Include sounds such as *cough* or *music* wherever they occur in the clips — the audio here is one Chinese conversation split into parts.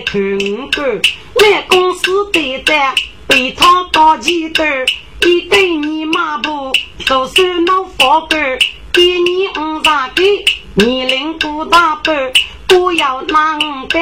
看过，来公司队长，被他搞几段，一对你马步，都是老佛哥，给你五十给，年龄不大半。我要拿五百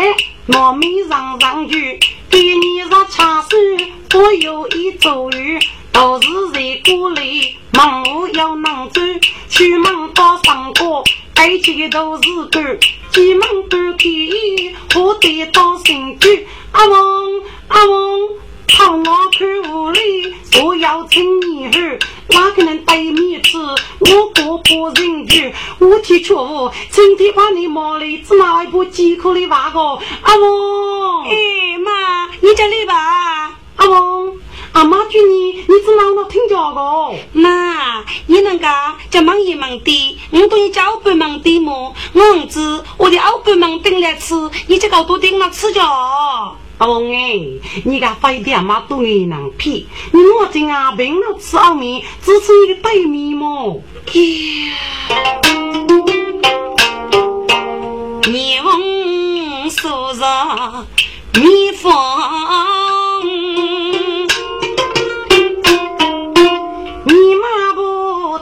糯米上上去，给你上茶水，我有一周鱼，都是在锅里，忙我要能走，出门到上过，背起都是干，进门不给，我得到新居，阿翁阿翁。好我看屋里，我要请你喝，哪个能带面吃？我过不人去，我提出今天把你毛里只拿一部几口的娃个，阿翁。哎妈，你叫你吧，阿翁，阿妈叫你，你只拿我听讲个。妈你能讲叫忙一忙的，我对你叫不忙的么？我儿子我的老板们等来吃，你这个多顶了吃着。阿翁哎，你个飞的阿妈都爱能骗，你我今啊平了吃奥面，只吃你个对面么？蜜蜂宿舍蜜蜂，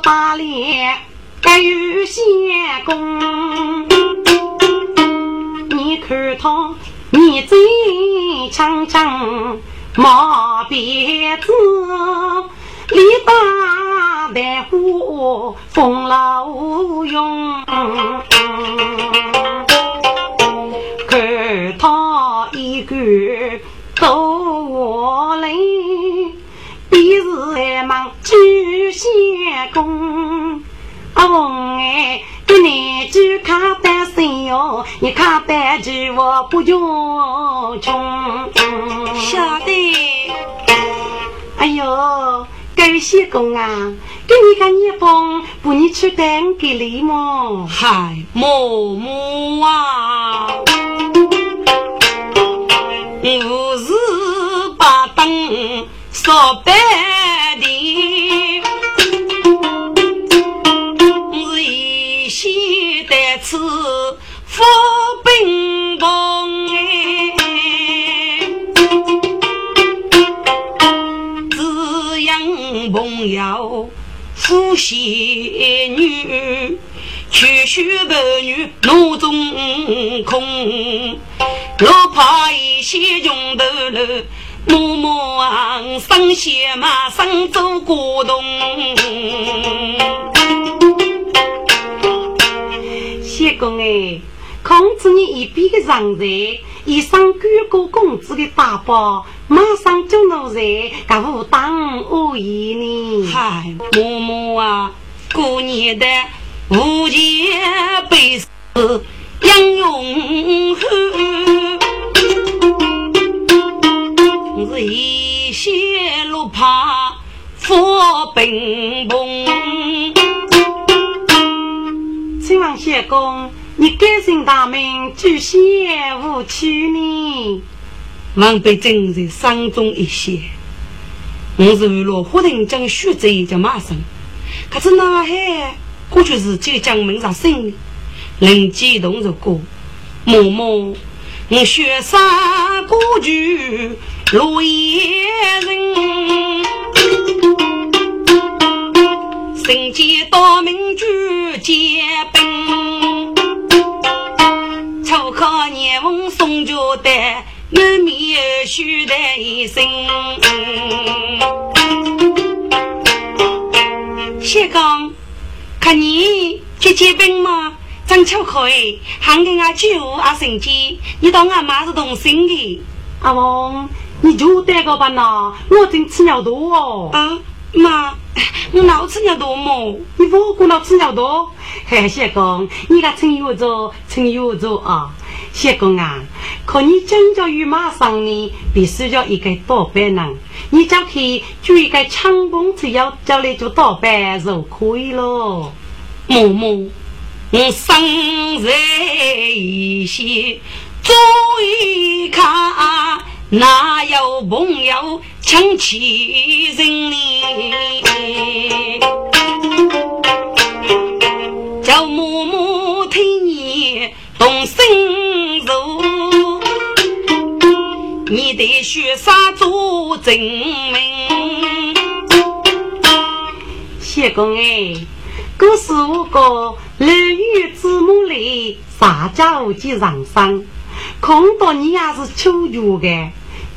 不打脸，该有些功，你看他。你嘴长长毛辫子，李大白虎风老用，看他一个多活嘞，必是忙举仙功，阿翁哎。给你就看单身哟，你看单句我不用穷。晓得。哎呦，感谢公啊，给你个一封，不你去单给你么？嗨，某某啊，我是把灯烧白的。是富兵崩哎，只养朋友富仙女，却学白女怒中空。若怕一些穷头路，默默昂生血马上走过冬。谢公哎，控制你一边的人才，一上举过工资的大包，马上就能在，噶无当无疑呢。嗨，嬷嬷啊，过年的无钱背是杨永汉，是一些路怕佛兵崩。请问谢公，你改姓大名，举贤无屈呢？王被正在山中一些，我是为了忽然将血债叫马生，可是那海过去是就将门上生，人激动着歌，默默我雪山过去落叶人。人间到民主结兵，初考年翁送交代，难免须得一声。谢刚，看你去结兵吗？真巧可以，喊给俺舅阿生姐，你当俺妈是同心的。阿翁，你就带个吧呐，我真吃尿多哦。啊，妈。我老吃尿多么？你不过脑子尿多？嘿，谢公，你个趁月做，趁月做啊！谢公啊，可你真叫与马上呢，必须要一个倒班人。你就去做一个强工，只要叫你做倒班就可以了。嬷嬷，我生在一些，注意看。哪有朋友抢亲人呢？叫母母听你动心如，你得学啥做证明？谢公哎，这是我个儿女子母里撒娇及上山，空到你也是求助的。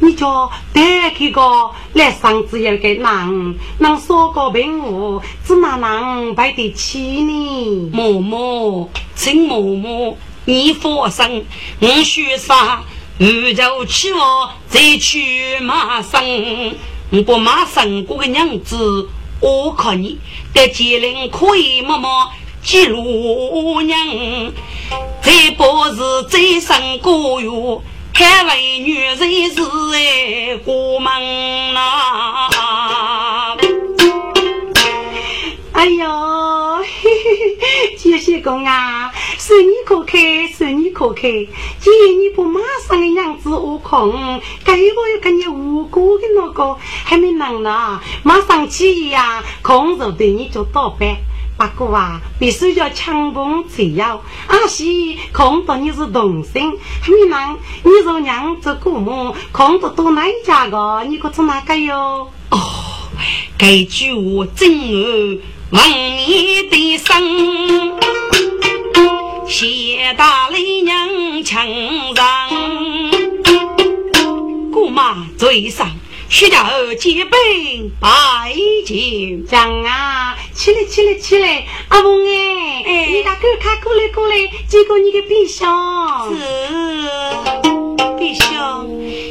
你叫带开个来上只有个人，能说个平物，怎么能摆得起呢？嬷嬷，请嬷嬷，你放心，我说啥，宇宙起我再去马生，我不马生过个娘子，我看你在吉林可以么么记录娘，这不是再生过哟。看为女人是哎过门呐！哎呦，嘿嘿谢谢公啊，生意可开，生意可开。既然你不马上的样子我空，该我要跟你无辜的那个还没能呢，马上起呀，空手对你就倒班。不过啊，必须要强碰才要。阿西看到你是同性，还没能，你做娘做姑母，看到多哪一家个？你可做哪个哟？哦，这句话真儿问你的声，谢大雷娘强上，姑妈嘴上。需要结兵拜见长啊！起来起来起来！阿翁哎，哎，你大哥看过来过来，接过你的冰箱。是，冰箱，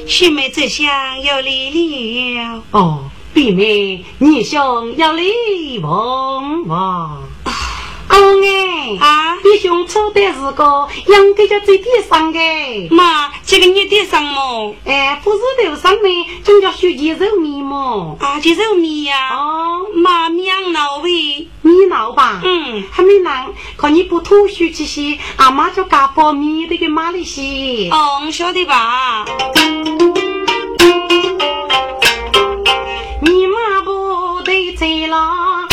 兄妹这厢要来了。哦，妹妹，你兄要来问话。公哎啊！你兄错的是个养给叫最地上的妈，这个你地上么？哎，不是头上面，总叫学鸡肉面么？啊，鸡肉面呀！哦，妈娘闹喂，你闹吧？嗯，还没闹，可你不吐血这些，阿妈就干包面的给妈里些。哦，我晓得吧？你妈不得罪了。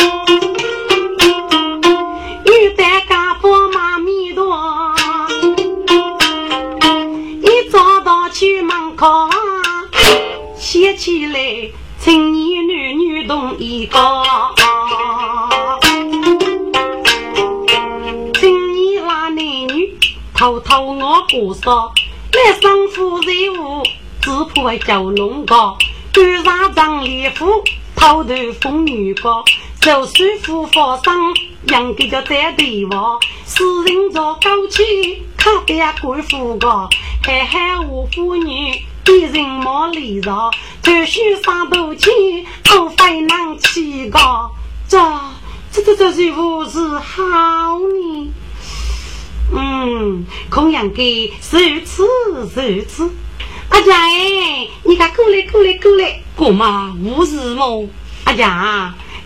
去门口写起来，青年男女同一个。青年那男女偷偷我过少，来生夫人屋，只怕叫龙高。赶上张脸夫，偷头风雨高。就算夫发生，应该叫在对话。世人着高气，可别官夫高。海海无妇女，一人莫离绕，头须上头钱，头非能起高。这这这这是不是好呢？嗯，空养给如此如此。阿姐，你看过来过来过来，姑妈无事么？阿姐。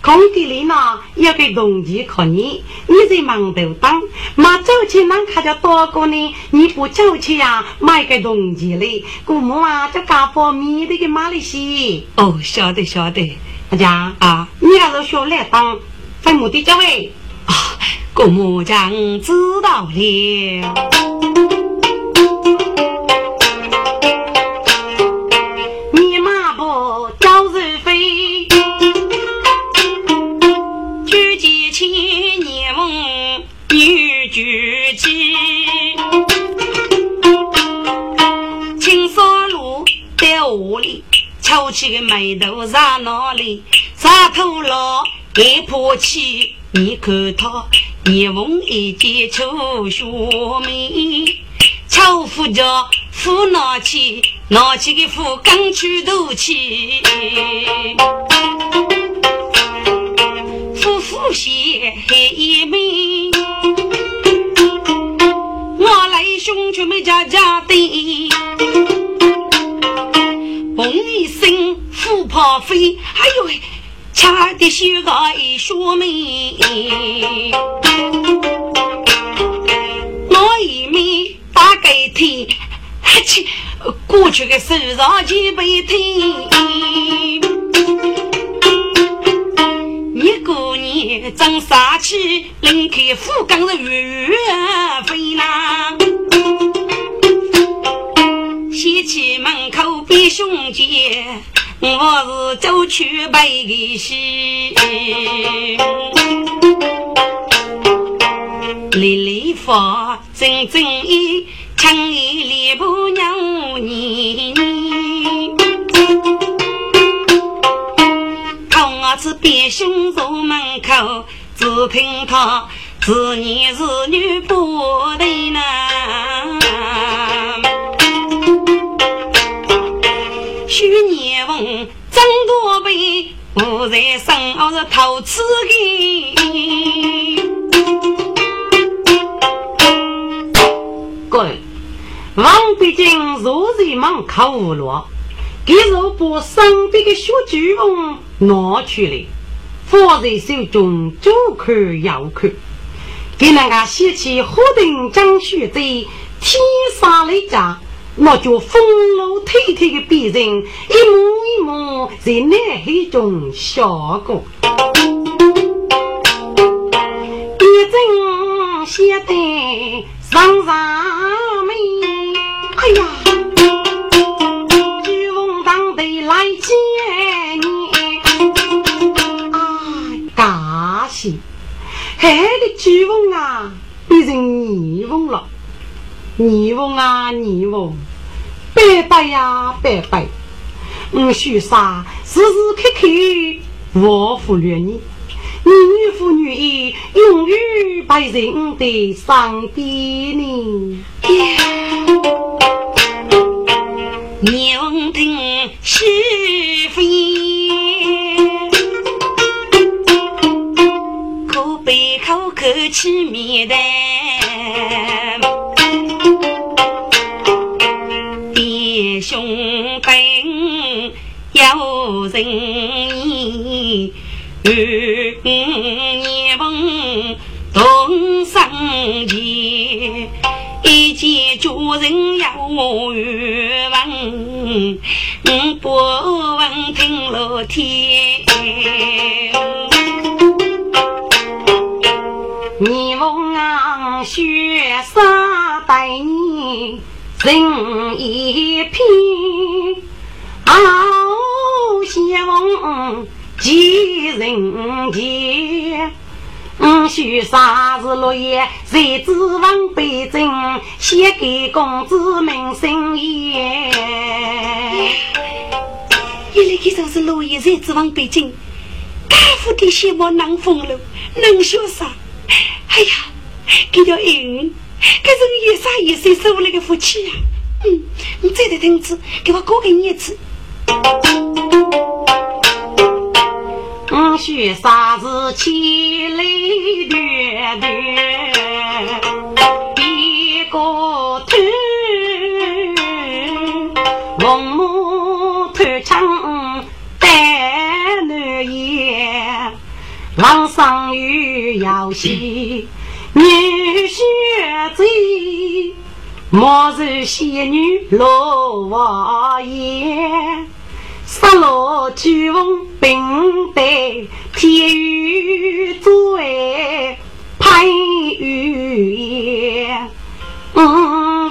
空地里呢，要给同期看你，你在忙头当，马走去哪看就多过呢？你不走去呀，买个同期嘞，姑母啊，叫家婆米的给买了些。哦，晓得晓得，大家啊，你要是学来当，分母的教位啊，姑母讲知道了。屋里翘起个眉头在哪里？扎头了盖破起，你看他一缝一件秋雪梅，巧夫家夫拿起拿起个斧刚去斗起，夫妇鞋黑眉，我来兄弟们家家的。嘣一声，虎跑飞，哎呦喂，差点血个一血眉。我一面打给天，哈气，过去的手上几杯推，你过年争杀气，林开富刚是月月飞啦。掀起门口比兄弟，我是走去背戏。丽丽发，真真意，强一脸不娘你。同儿子别兄坐门口，只听他是男是女不对呢。许年翁张多悲，我在身后是偷吃的。王北京入人门口无落，给肉把身边的小巨翁拿去了，放在手中左看右看，给那个掀起火灯将血在天上来家，那叫风流倜倜的别人一幕一幕在脑海中闪过，一阵写得上上。哎呀，巨翁当得来见你，哎，大喜！害的巨翁啊，变成泥翁了。泥翁啊，泥翁，拜拜呀，拜拜！我许啥时时刻刻我忽略你，你女妇女意，永远陪在我的身边呢。牛听是非，可悲口口气面的，弟兄本有仁义，二翁同生前。一见家人要冤枉，不问听老天。你问雪山待你人一片，好相逢几人见。嗯，许啥子落叶，谁知王北京写给公子明心言。原来这首是落叶，谁知王北京？大夫的希望能风了，能说啥？哎呀，给条银，这是你一生一世受来的福气呀！嗯，你再得听子，给我过个日子。嗯，许啥子千里断断一个头，红木头枪担南烟，郎上有要戏，你婿醉，莫愁仙女落瓦檐。杀落巨翁并对天雨作为潘玉燕，五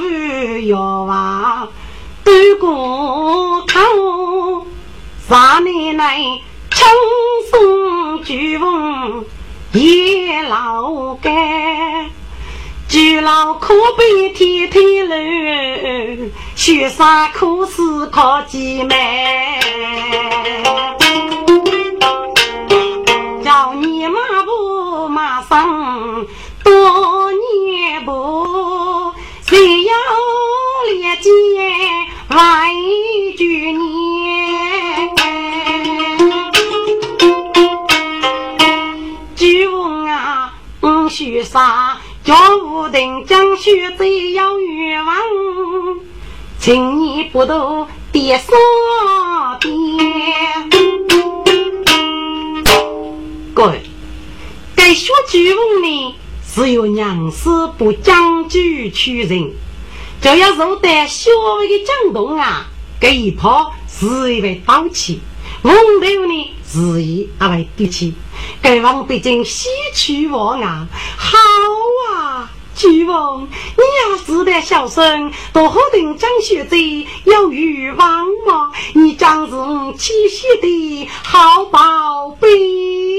日要王端过堂，三奶奶轻送巨翁也老干。巨老可悲天天路，学生可是靠姐妹。叫你马步马上多年步，谁要连接万句年？巨翁啊，学生。叫武定将血贼要冤枉，请你不渡第三遍。各位，该血巨翁呢是由娘子不将就取人，就要受得小微的震动啊，这一抛是一为刀气，风头呢是一啊为底气，该王毕竟西去我啊，好啊！巨王，你要是得小声，多好定张学子有欲望吗？你长是七夕的好宝贝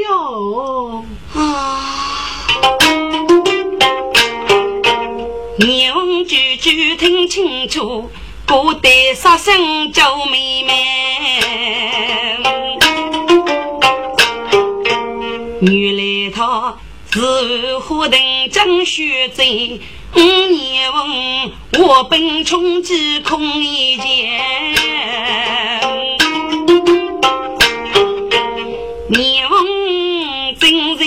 哟！啊！娘句句听清楚，不得杀声叫妹妹。原来他。是虎等张学贼，五年翁我本穷极空一间，年翁正在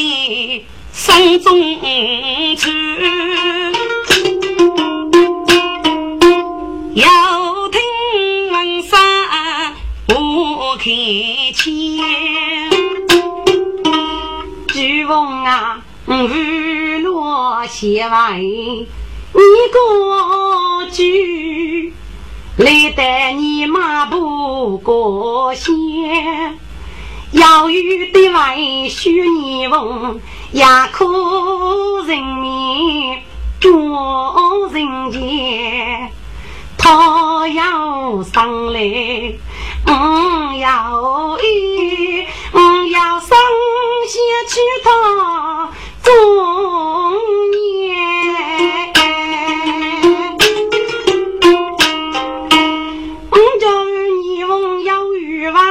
山中去，要听闻声不开腔，巨翁啊！雨落斜外，你过去，累得你马不过线。要雨的外须你问，也可人面多人见。他要上来，我要雨，我要上先去他。中年，我叫你有欲望，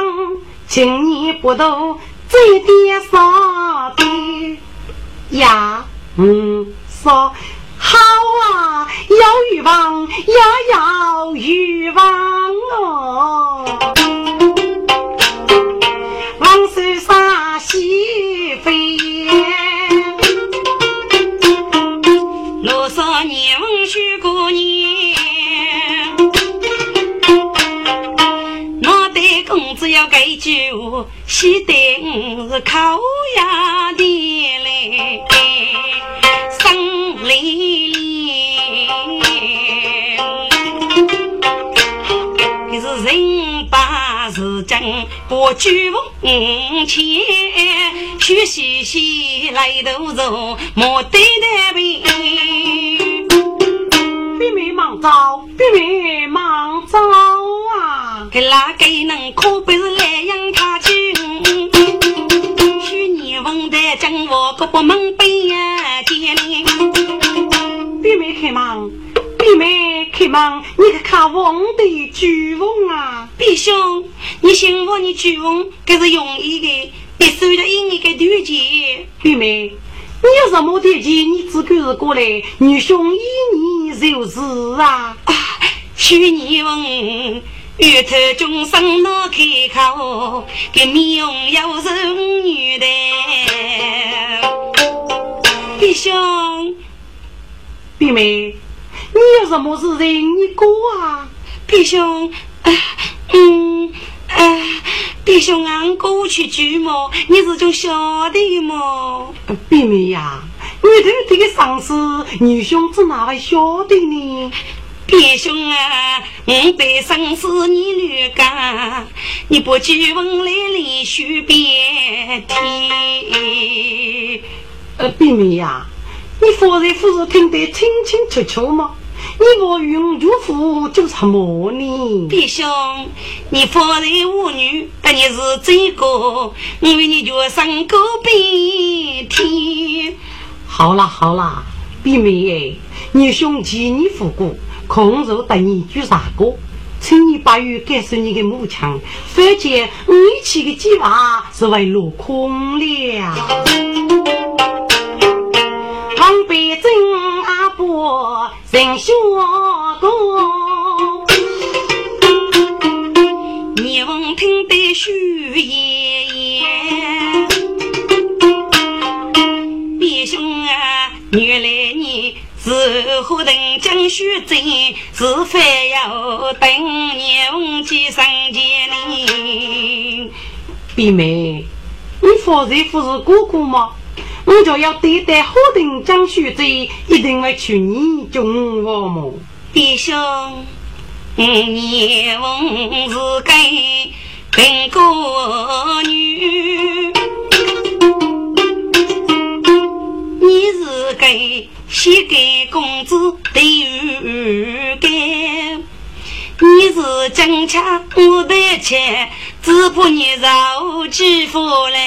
请你不都这点啥的呀？嗯，说好啊，要欲望也要欲望哦，望山上喜飞燕，路你牛须过年。我对公子要讲一句话，西单是烤鸭。我举风前，学习习来头走，莫对待呗。早，别别忙早啊！给哪个能可不是来养他去？去年问的将我可不门背呀，见面。别没开门，别没开门，你去看王的巨翁啊！弟兄，你信我，你巨翁这是容易的，别受了一年的团结。别妹。你有什么条件？你只管是过来，女兄依你就是啊！许你问，月头众生难开口，给面容要是女的。弟兄，弟妹，你有什么事情你过啊？弟兄，嗯。哎，弟兄俺过去聚么？你是种晓得么？妹妹呀，你头这个上司，女兄子哪会晓得呢？弟兄啊，我对丧事你略讲，你不去问来连续别提。呃，妹妹呀，你方才不是听得清清楚楚吗？你我云就富就什么呢？弟兄，你方才无女，但你是这个，因为你就生个鼻涕。好啦好啦，妹妹，你兄弟你父过，空手等你举啥个？请你把玉告诉你的母亲，反正我一起的计划是为落空了。王北真阿伯人学过，你闻听得虚言言。弟兄啊，原来你是何等将须真，是非要等年几生见你。弟妹，你方才不是哥哥吗？我就要对待好定江学贼，一定会娶你做我么？弟兄，你问是给贫国女，你是给西给公子的干。你是金枪我的钱，只怕你受欺负嘞。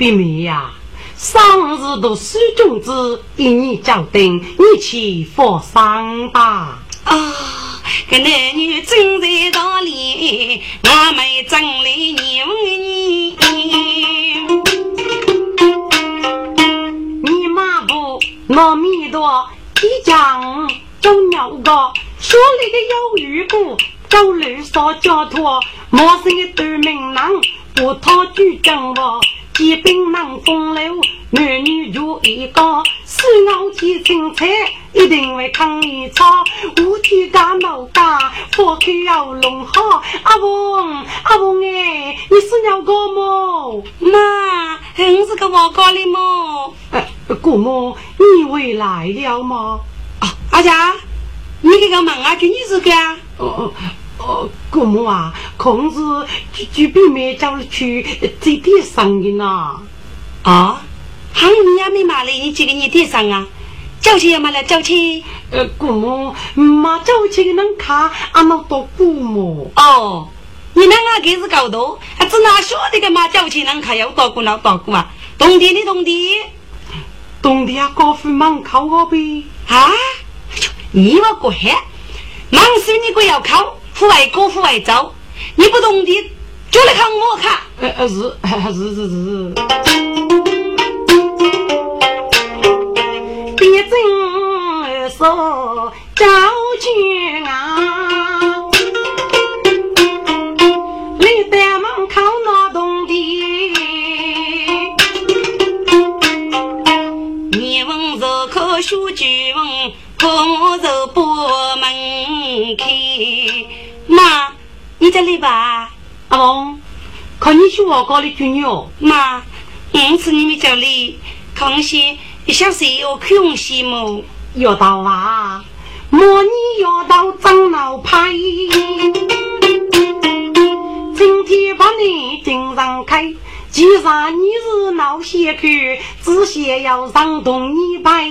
妹妹呀，生日都书君子，一年交定，你去佛上吧。啊，个男女真在道理，我们真理你问你。你妈不糯米多，一讲就鸟个。说里的有鱼骨，走路少交托，陌生的对命人，不讨举正我，疾病能风流，男女就一个，四傲气精彩，一定会抗一场。无天家老家，佛开要弄好。阿翁阿翁哎，你是鸟哥么？妈，你是个我家的么？呃，姑母，你回来了吗？啊，阿霞。你这个忙啊，就你是个啊？哦哦哦，姑母啊，空是就就避免叫去这点声音呐。啊，还有你也没买来，你几个你点上啊？交钱要买来交钱。呃，姑母，妈交钱能卡，俺们多姑母。哦，你那个给是搞多，还只哪晓得个嘛？交钱能卡要多姑老多姑啊？冬天的冬天，冬天啊，高飞门口我呗。啊？你我过黑，忙死你个要考，户外过户外走，你不懂的就来看我看。呃呃是 *laughs* 是是是。别正说交军啊，你在门口那东的，你问若可学句问。我就不门开，妈，你在里吧？阿龙，看你去我家里住哦。妈，我次你们家里，康熙一小时要空些么？要到啊，莫你要到长老派，今天把你顶上开。既然你是老先客，只想要让动你拜。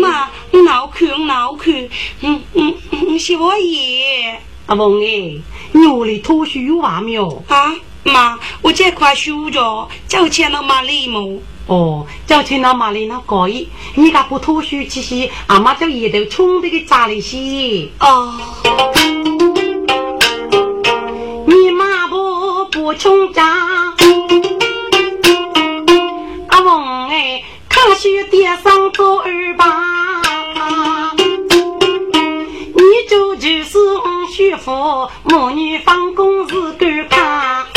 妈，闹去闹去，嗯嗯嗯，是我爷。阿凤哎，你屋里拖书有完没有？啊，妈，我这块书着，交钱了马里么？哦，交钱了马里那可以。你家不拖书去洗，阿妈就一头冲这个扎里洗。哦。你妈不不冲家。去点上做二八，你就就是我媳妇，母女放工是干看。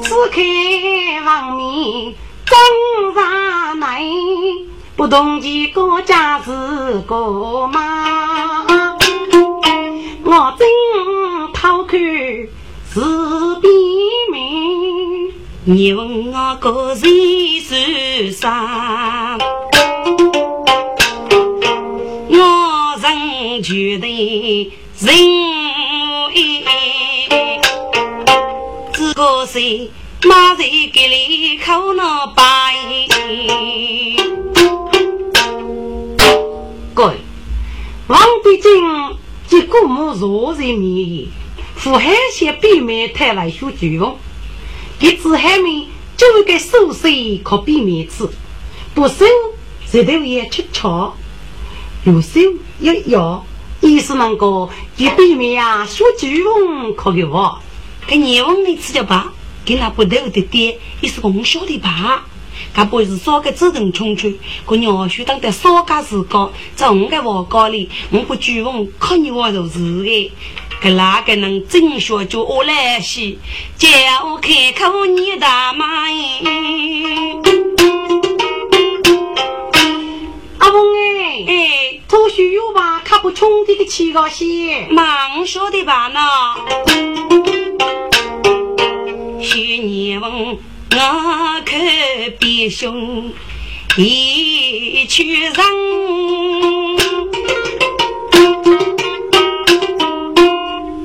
此刻房面正上来，不同几个家是个妈，我正偷看是边面。你问我个人受伤，觉得人意。这个谁马在给里口那白？各位，王必经及古母若人面，富海县北面台来学举风。一只海面就一个手势可避免吃，不手舌头也吃巧，有手一咬，意思能够就避免呀说句风可给我。给你问你吃就罢，给那不头的爹也是从小的爸，他不是少个主动冲出，可娘婿当得少家时光，在我个我家里，我不举风看你我就是的。给哪个能真学就我来洗？叫我开口你大妈吧？看不穷的个七个线，忙说的吧呢？许你问我可别凶，一去人，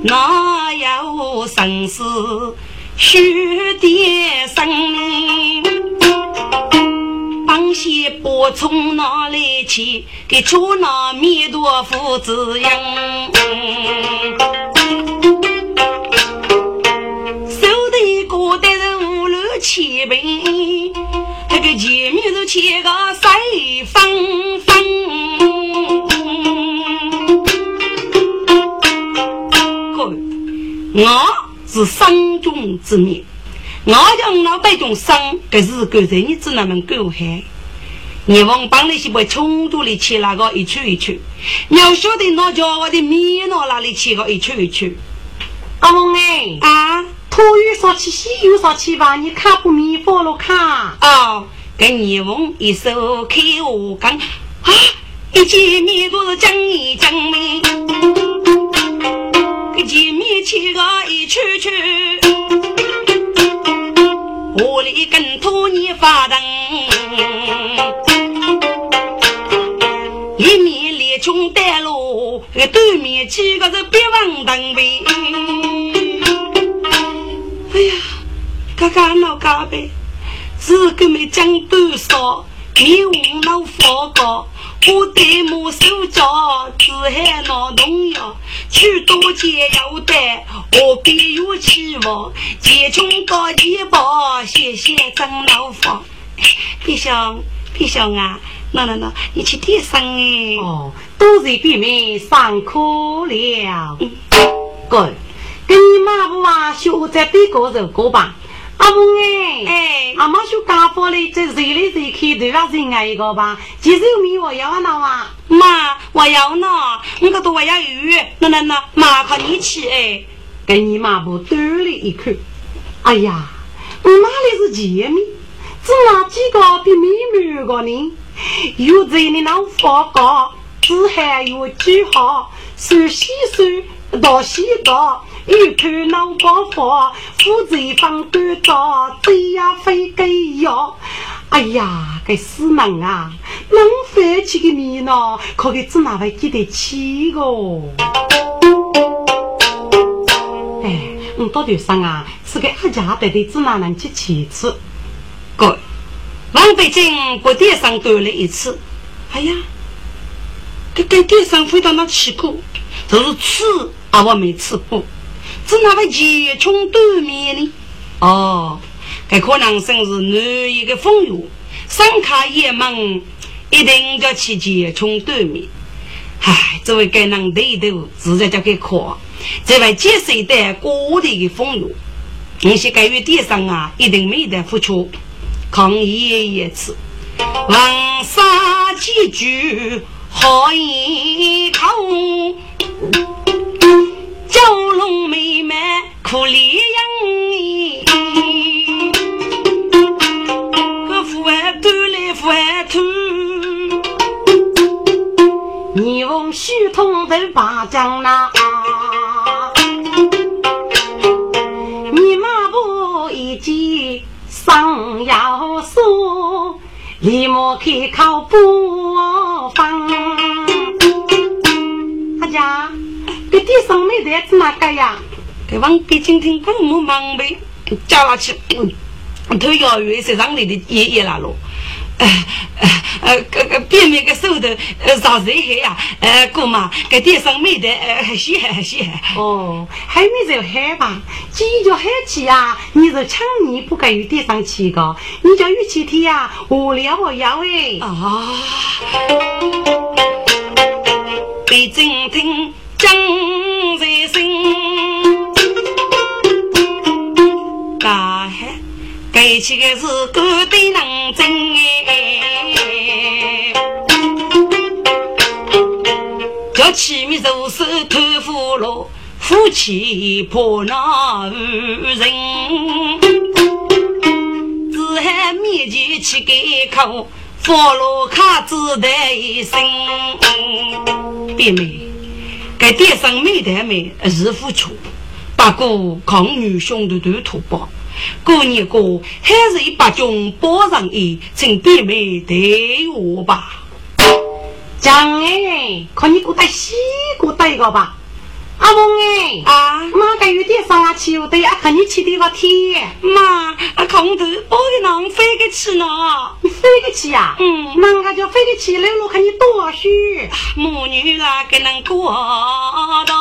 哪有生死须的生？帮些波从哪里去？给出那弥陀佛滋养。手提过的是五六七平，那个前面是切个水方方。我是生中之命。我讲老百姓生，可是个人你子那么狗害。你往帮那些不冲突里去那个一去一去，你要晓得那家伙的米到哪里去个一去一去。阿翁哎啊，土有啥去，西有啥去吧？你看不米佛了看？哦，跟你翁一手开我讲啊，一见面都是讲一讲面，一见面去个一去去。我里跟土你发灯，对面几个是别忘灯呗。哎呀，嘎嘎闹嘎呗，是个没讲多少，你无脑发高。我对木手脚，只喊那农药，去多解药的，何必有期望？钱穷到一把，谢谢张老房。别想，别想啊！那那那，你去点上哎。哦，都是弟妹上课了。嗯哥，跟你妈不啊，学在对过这个吧。阿公哎，哎，阿妈就家伙嘞，这谁来谁去对吧？人爱一个吧，其实有米我要那啊，妈，我要呢，我可都我要鱼，那那那，妈靠你去哎，跟你妈不端了一口，哎呀，我哪里是姐妹，只那几个比妹妹个呢，*laughs* 有在你能发高，只还有句号，手洗手，到洗到。一看脑包发，负责放短刀，这呀非给要。哎呀，这死人啊，能翻起个面呢？可给只哪会记得起个？哎，我到头上啊，是给阿家带的只哪能去起次？哥，王北京不电上多了一次。哎呀，这跟电上飞到那去过，就是吃啊，我没吃过。只那位钱穷对面呢？哦，这可能生是男一个风流，三卡一门，一定叫去钱穷对面。唉，这位该人对头，自然叫给夸。这位接受的过的风流，那些该于地上啊，一定没得付出。抗议一次，王杀几句好一口。九龙妹妹苦里样，个富儿端来富儿吐，你用虚通的把将那，说，立马开口不放，阿家。这地上没得子哪个呀？给往北京听广播忙呗，叫他去，头要远是上里的爷爷了。呃呃呃，个个边面个手头呃上谁海呀？呃，姑妈，给地上没得呃稀罕稀罕。哦，还没在海吧？既然叫海去呀，你是抢你不该有地上去个，你叫雨气天呀，无聊我要哎。啊，北京听。江在心，大海盖起的是高的能真哎，叫起面手手偷俘虏，夫妻破那人，只喊面前去改口，俘虏卡子的一声，别妹。该电商没得没是付出，不过抗女兄弟都土包，过年过还是一把军包上衣，请弟妹对我吧。讲哎，看你给我带西瓜带一个吧。阿翁哎，啊，妈个有点上啊去，我得啊看你去的个天。妈，啊空头包的囊飞个起呢？你飞个起呀？嗯，那个叫飞个起，来我看你多虚。母女那个能过的，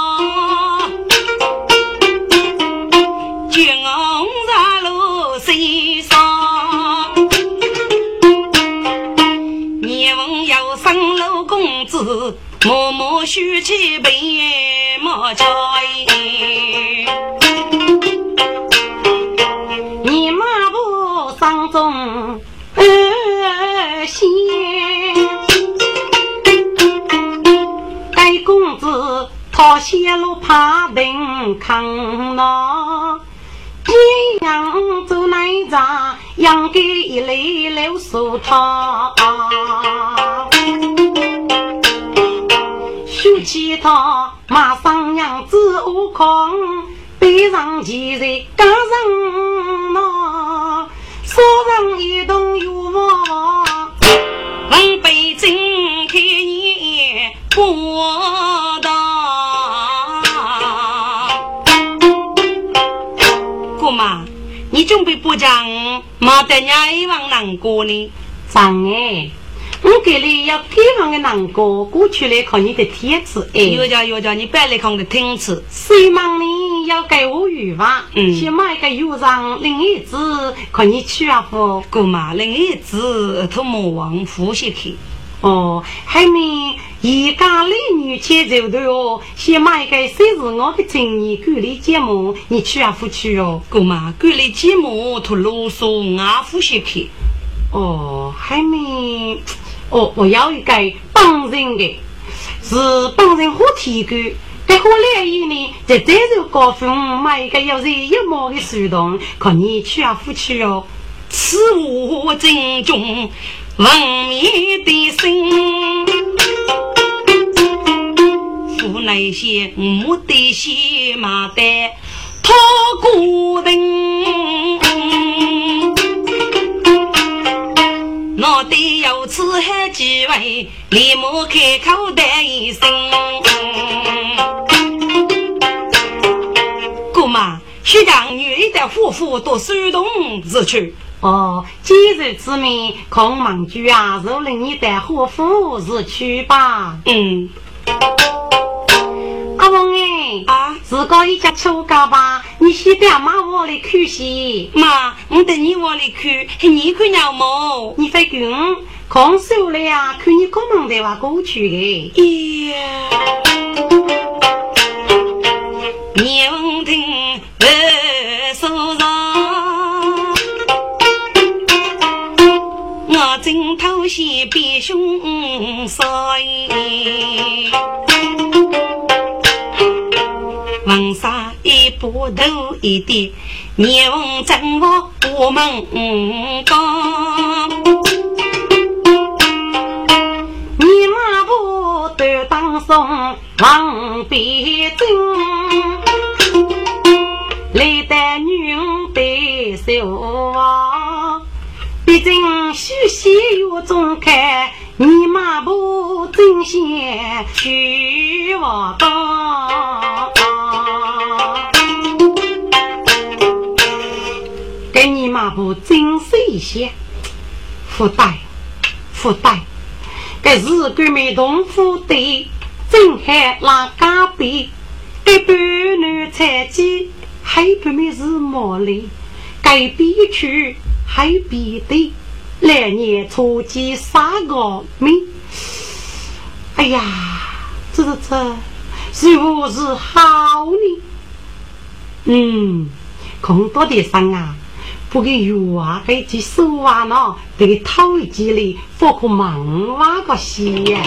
默默许起白马车。你马步上中二仙，该公子讨些路怕定康呐。一样走来着，养给一类留树他。修起他，马上娘子悟空，背上几人赶上那，手上一动有我，问北京看你过道，姑妈，你准备不讲，没得伢一往难过呢？张哎，我给你要给房的南哥，过去来看你的帖子有哎。家有叫，你别来看我的听子。谁忙你要给我语吧？嗯先买个油上另一只，看你去啊不？姑妈，另一只他莫往呼吸去。哦，还没一家男女牵走的哦，先买个谁是我的正义管理节目，你去啊不去哦？姑妈，管理节目他啰嗦，俺呼吸去。哦，还没，哦，我要一个帮人的，是帮人好体格。该好来一呢，在这时候高峰买一个有人一毛的树洞，看你去啊不去哦？此物正中文明的心，府内些没得些麻袋，讨孤人。我得有此海机会，立马开口谈一声。姑妈，徐让女的夫妇都手动之去。哦，今日之命，空忙居啊，就令你的夫夫是去吧。嗯阿翁哎，啊，自个一家出家吧，你先带马我来看戏。妈，我等你往里去，你看鸟毛。你飞滚，空手了呀，看你公忙的话过去的。咿呀，娘听二手上，我正偷袭别兄婿。文纱一把头一点，年翁正我我们讲。你马步都当送往北京，来得女对手啊，毕竟虚心有中开，你马步真先去我当。给你马步精神一些，福袋，福袋。该是管美同府的正海拉家边，该半男采集，还不面是毛里，该边去还边的，来年初几三个命。哎呀，这这这，是不是好呢？嗯，空多的上啊。不给油啊，给几手啊呢？得掏一几里，放个忙挖个西呀。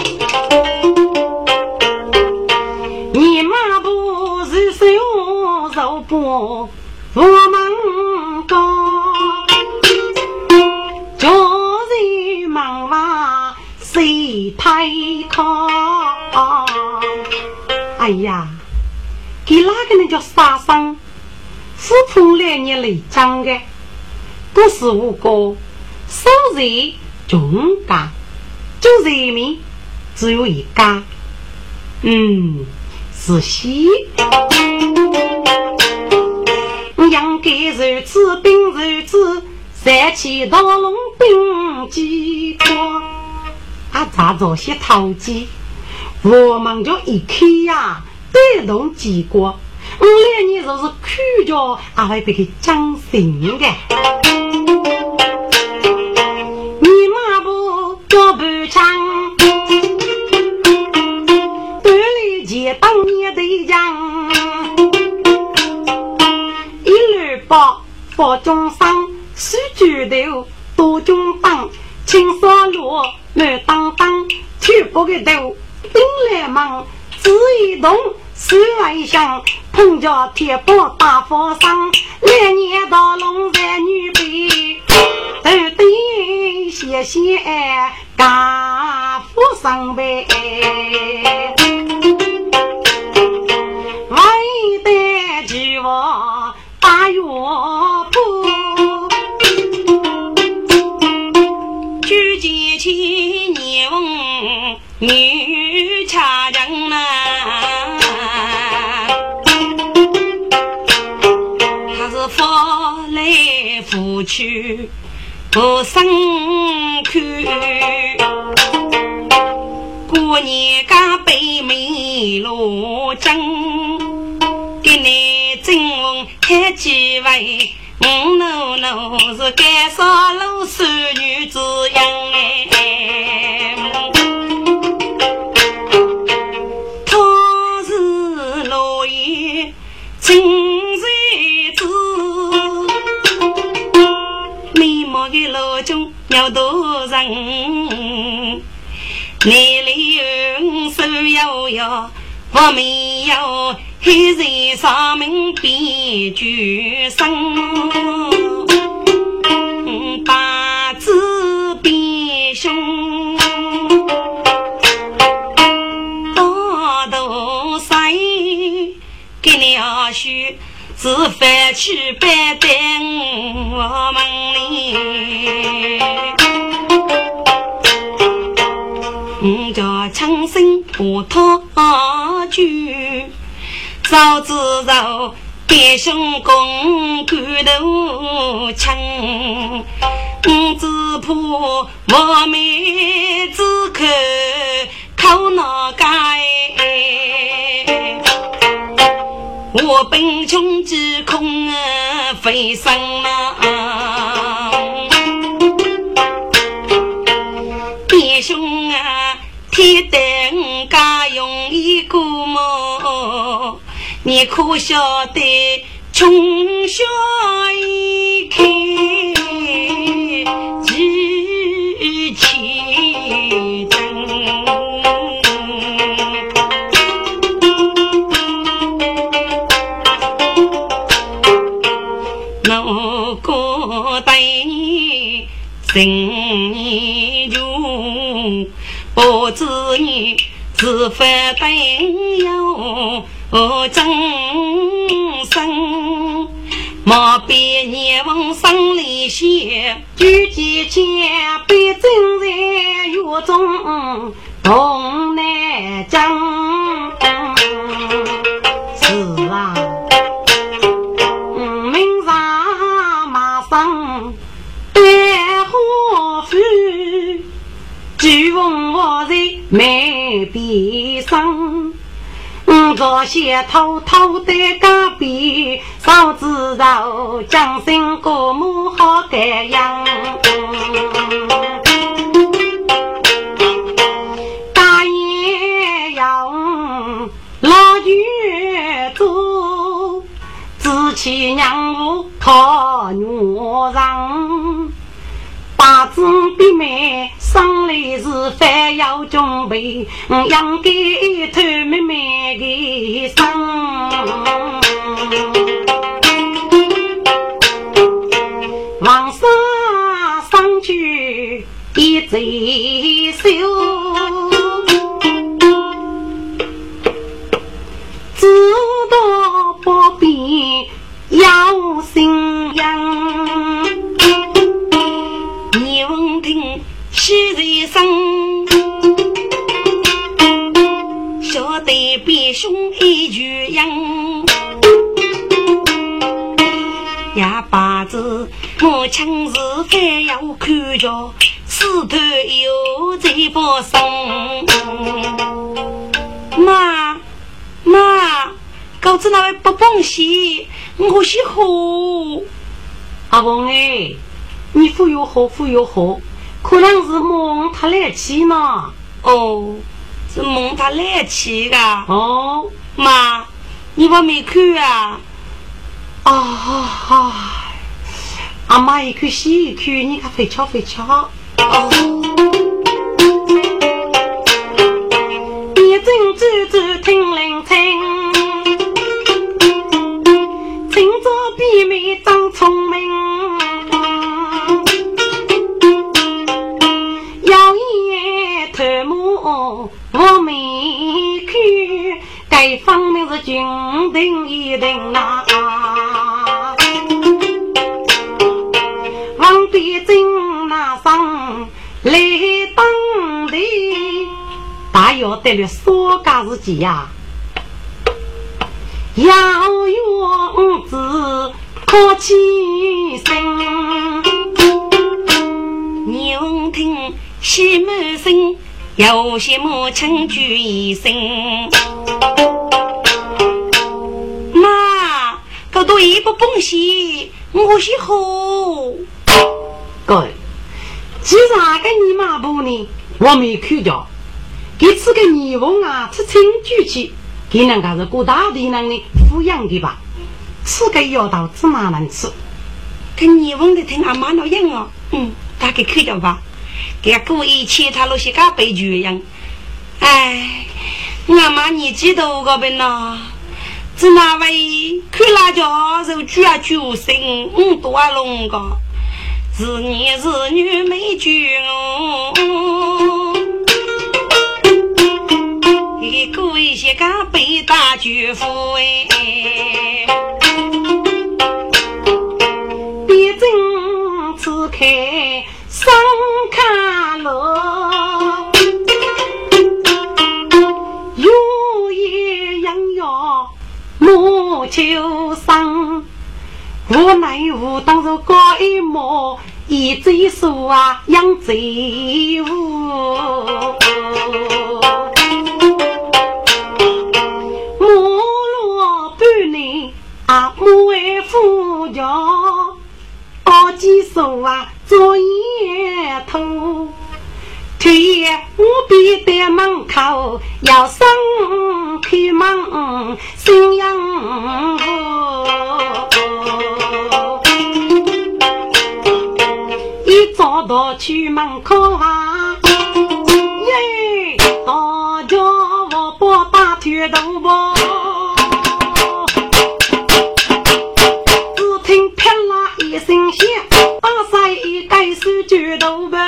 你妈不是手肉不我们太靠？哎呀，给哪个人叫杀生？富풍两年来长的。不是无辜，受人重感，做人民只有一家，嗯，是喜。养该如此，并如此，三起大龙并几多。啊，咋着些投机？我们就一看呀，带动结果。我两年若是苦着，还会被他讲心的。你马步做半枪，锻炼前当年的将。一路报发中伤，水举头多中当，青纱路满当当，去不个头顶来忙，只一动。手外响，碰着铁布大佛上，来年到龙山女辈，头顶谢谢家父上呗，去不生去，过年家北门罗江，给你正问开几位？我奴奴是干啥路少女子样哎，要多人，你里有手摇摇，我没有黑人上门变绝生，八字变凶，大头三给你二叔。是翻去拜登我们里，我叫枪声不讨酒，早知道弟兄共骨头枪，我只怕我妹子口口闹该。我本穷极空啊，飞升啊！弟兄啊，天等家用一个么？你可晓得穷小一开人年穷，不知你是否等有真生？莫比年王生里仙，举几千百真在狱中同难讲。是啊。巨风我在门边上，我早先偷偷的隔壁，早知道将心过母好这样。大爷要老远走，自欺娘我靠女人。八字的妹，生来是饭要准备，养给偷妹妹的生。王生上去一醉休，我是喝。阿公哎，你服又喝，服又喝，可能是梦他来气嘛。哦，是梦他来气的。哦，妈，你还没去啊？啊啊，阿妈一去洗一口，你可飞巧飞巧。哦，眼睛直直听聆听。妹妹长聪明，妖艳头目我没看，该方面是军定一定呐。王边正那上来当的，大要得了啥家事情呀？要用子。可起身，牛听西门声，有些母亲举一声。妈，搞多一不崩西，我是好。哥，其实那个你妈不呢？我没看着。这个女翁啊，是亲举去，给人家是过大的人的抚养的吧？吃个药到芝麻能吃，跟你问的听俺妈那样哦，嗯，大概看着吧。给故意其他那些个悲剧一样。哎，俺妈年纪大个呗呐，只那位看辣椒肉煮啊煮生，嗯，多弄个，是男是女没煮哦。给故意些个悲大舅父哎。开上卡路，有一样要莫求生，无奈无当着高一毛，一嘴说啊养贼物，啊莫为富家。高几手啊，做烟头。天我闭在门口，要生开门新阳一早到去门口啊，耶，大家我不打铁头不。举头呗，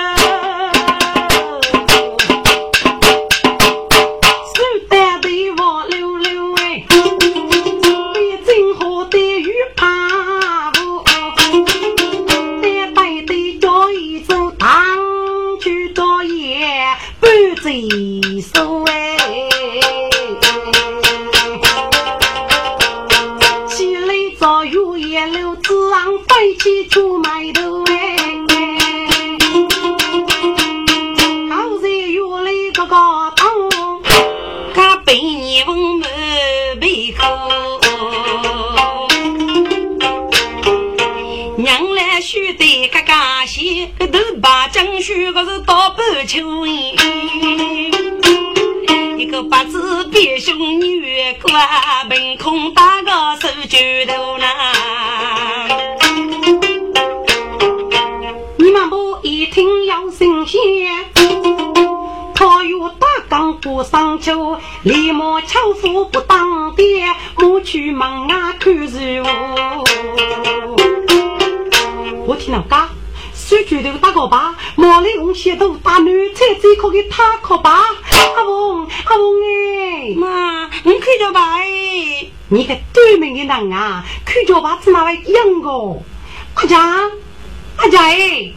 人啊，看着吧，是哪位养个？阿家，阿家哎，你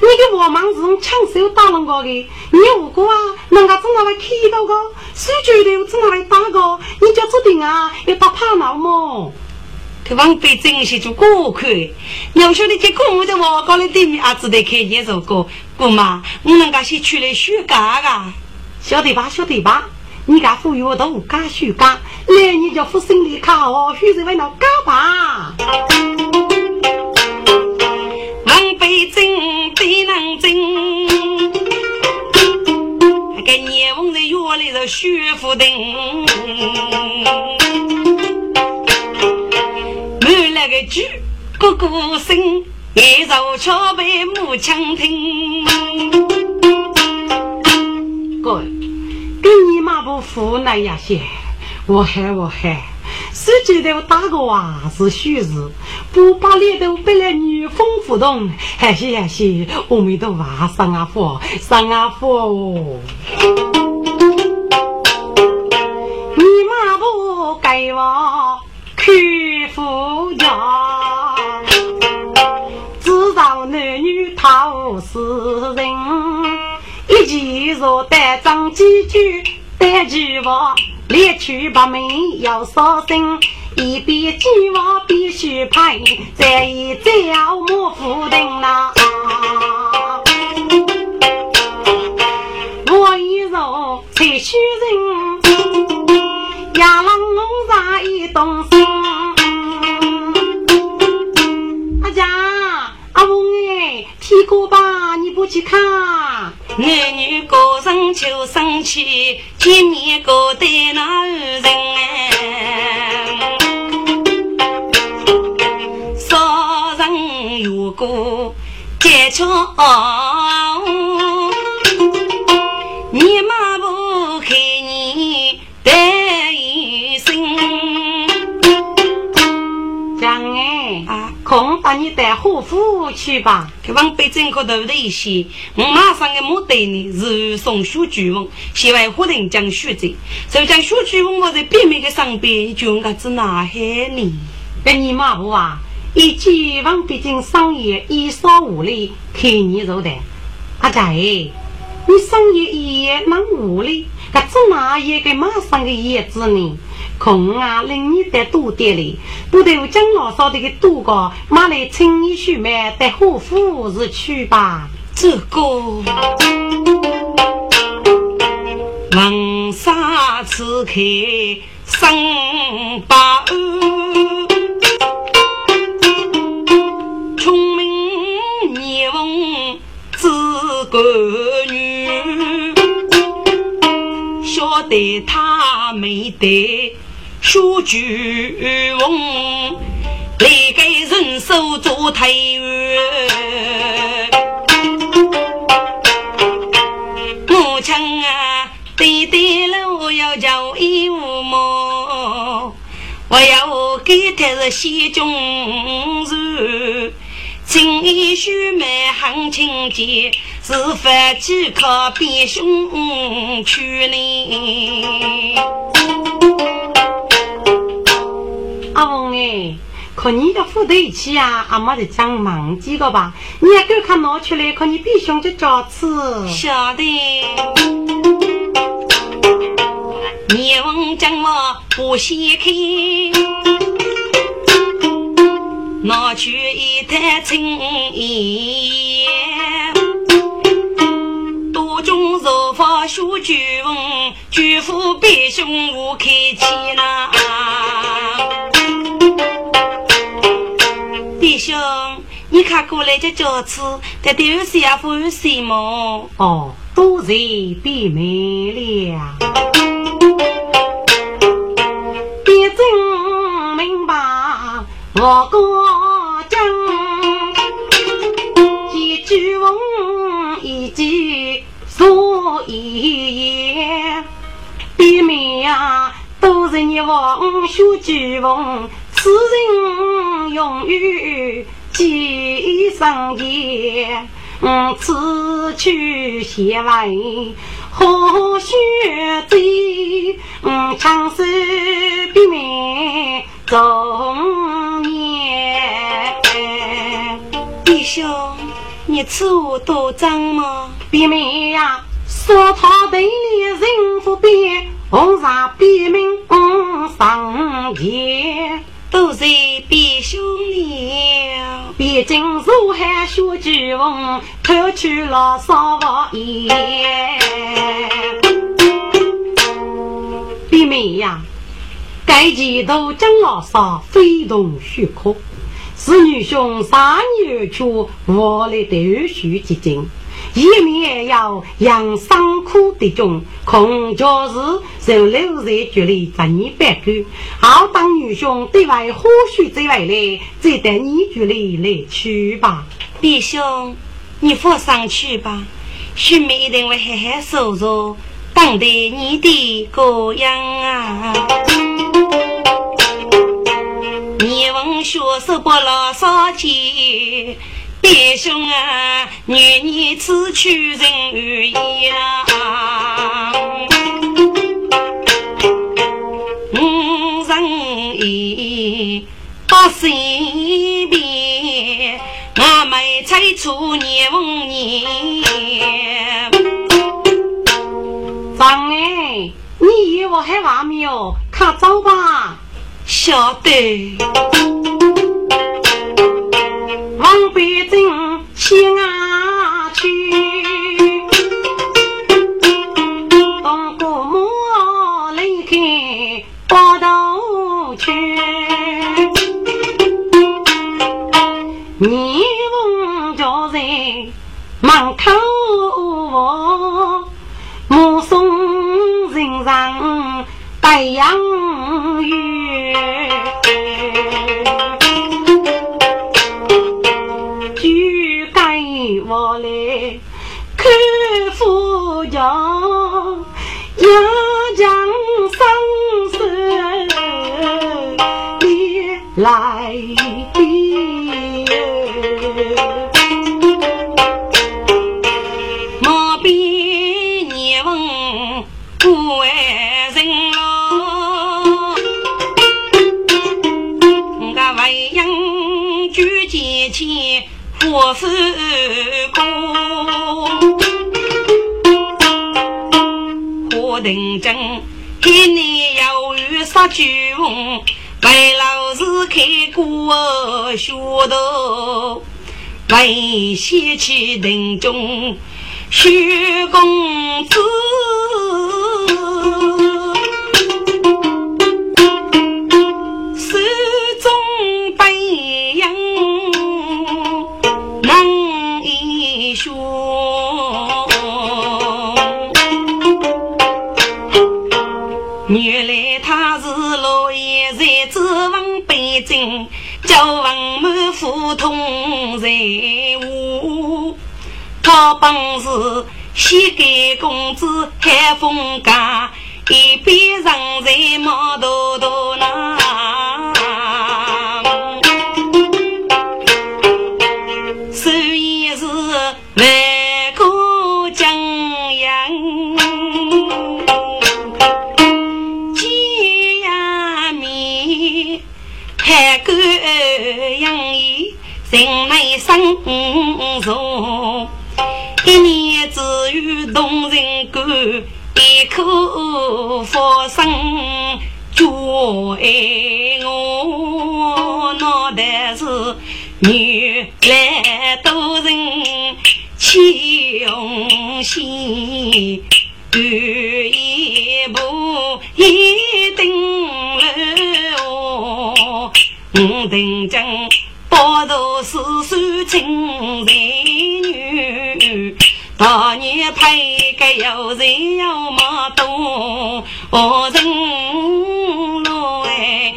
的王莽是用枪手打人家的，你如果啊，人家正拿来开刀个，手举的正拿来打个，你就指定啊要打怕闹么？这王被珍惜就过看，你要晓得结果我在王高的对面啊，只得看见这个，姑妈，我人家先出来学嘎嘎，晓得吧？晓得吧？你家富裕都无干学嘎，来你就付心里卡哦，学在为那嘎吧。王被珍最能珍，那个年翁的月里头学富丁。个句个个声，一首桥北木枪听。哥，跟你妈不服那呀些，我喊我喊，手机头打个娃是虚事，不把脸都背了女风不动，还是还是我们都娃上啊佛上啊佛。你妈不给我。去夫家，知道男女讨死人。一起若带张几句，带句话，猎去把门要杀身。一边计划必须派，再一再要莫负定呐。我一若才虚人，呀郎弄啥一动天。过吧，你不去看？男女高声就生气，见面各对那人哎。少人有个结交，你妈空把你带护肤去吧。这往北镇口头的一些，我马上的目的呢是送书具文，希望夫人讲书者，就将书具文我在边面的上边，就我子拿海呢。跟你妈不啊？一见往北京商业一扫无力，看你肉的。阿仔，你商业一夜能无力，可只拿一个马上的叶子呢？空啊，令你得多点哩，不得将老少的个多个买来请你去买，带护肤是去吧？这个黄沙此开生把安，聪明年翁知个女，晓得他没得。数据翁，来给人手做太原。母亲啊，对对了，我要叫义务么？我要给他是西中人，情义须美行情节，是法即可变凶去呢。阿翁哎，可你的副头气啊，阿妈就讲忙几个吧。你也够看拿出来，可你比兄就家吃。晓得。你问讲我不稀看，拿去一坛青烟，多种手法学句文，举夫比兄无客气呐。你看过来这饺子，这都有谁啊？有谁么？哦，多谢变美了，别真明白我过江，几句文一句说一言，别名呀，都是你王学句文。此人永于几生也，嗯，此去闲来何须醉？嗯，长寿比美中年。弟兄，你吃我多脏吗？别妹呀，说他对你人不变，红纱别名上前，都是比兄了。毕竟如海学巨翁，偷去了三万烟。别妹呀，该几头江老少非同虚可。是女兄三年去我来读书结晶，一面要养伤苦的中，空教是受留在局里十年半个。好当女兄对外或许在外来，再等你局里来去吧。弟兄，你放上去吧，兄妹一定会好好收着，等待你的羔羊啊。你问学手不老少钱，弟兄啊，愿你此去人远呀。五人一八十遍，我没猜错你问你。张哎，你以为我还话没有？看走吧。晓得，往北京西啊去，东姑母离开北头去，你问叫在门口目送人上太阳雨。别来莫比你问不为人咯，我为养举节前活是过，花定真一年要有杀巨翁，白老师开过学堂。为贤妻定中学公子，通财务，他本是膝盖公子开封家，一边人在毛头头呢，人内生重，一年只有同人干，一口发生就爱我，脑袋是原来都人穷心，干一步一定了。五定真，包头四算亲才女，大年配个有人要么多，何人来？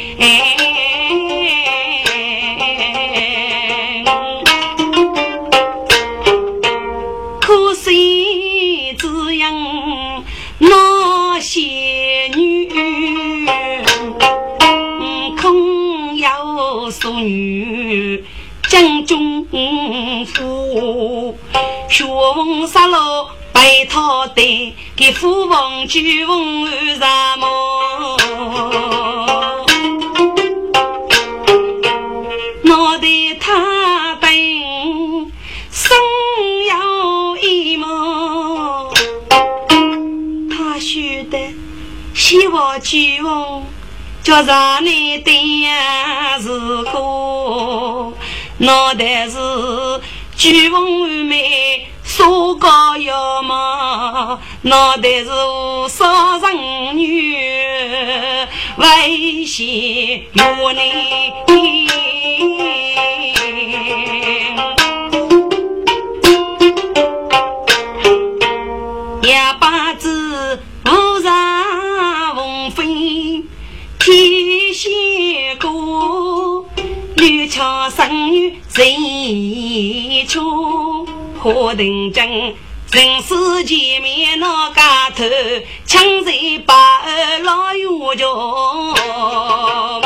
淑女将军府，学文杀老白桃旦，给父王举翁有什么？他，一梦，他，希望举翁。叫上你的是个，脑袋是巨峰妹，说高要嘛，脑袋是少人女，危险有你。哑巴生女谁唱？何等真，人世间面那家头，抢在把儿老有叫。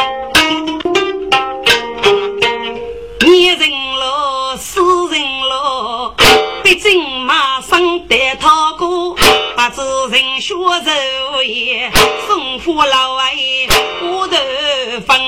女人咯，死人咯，毕竟马上得讨过，不知人学肉也，送货老外，我头分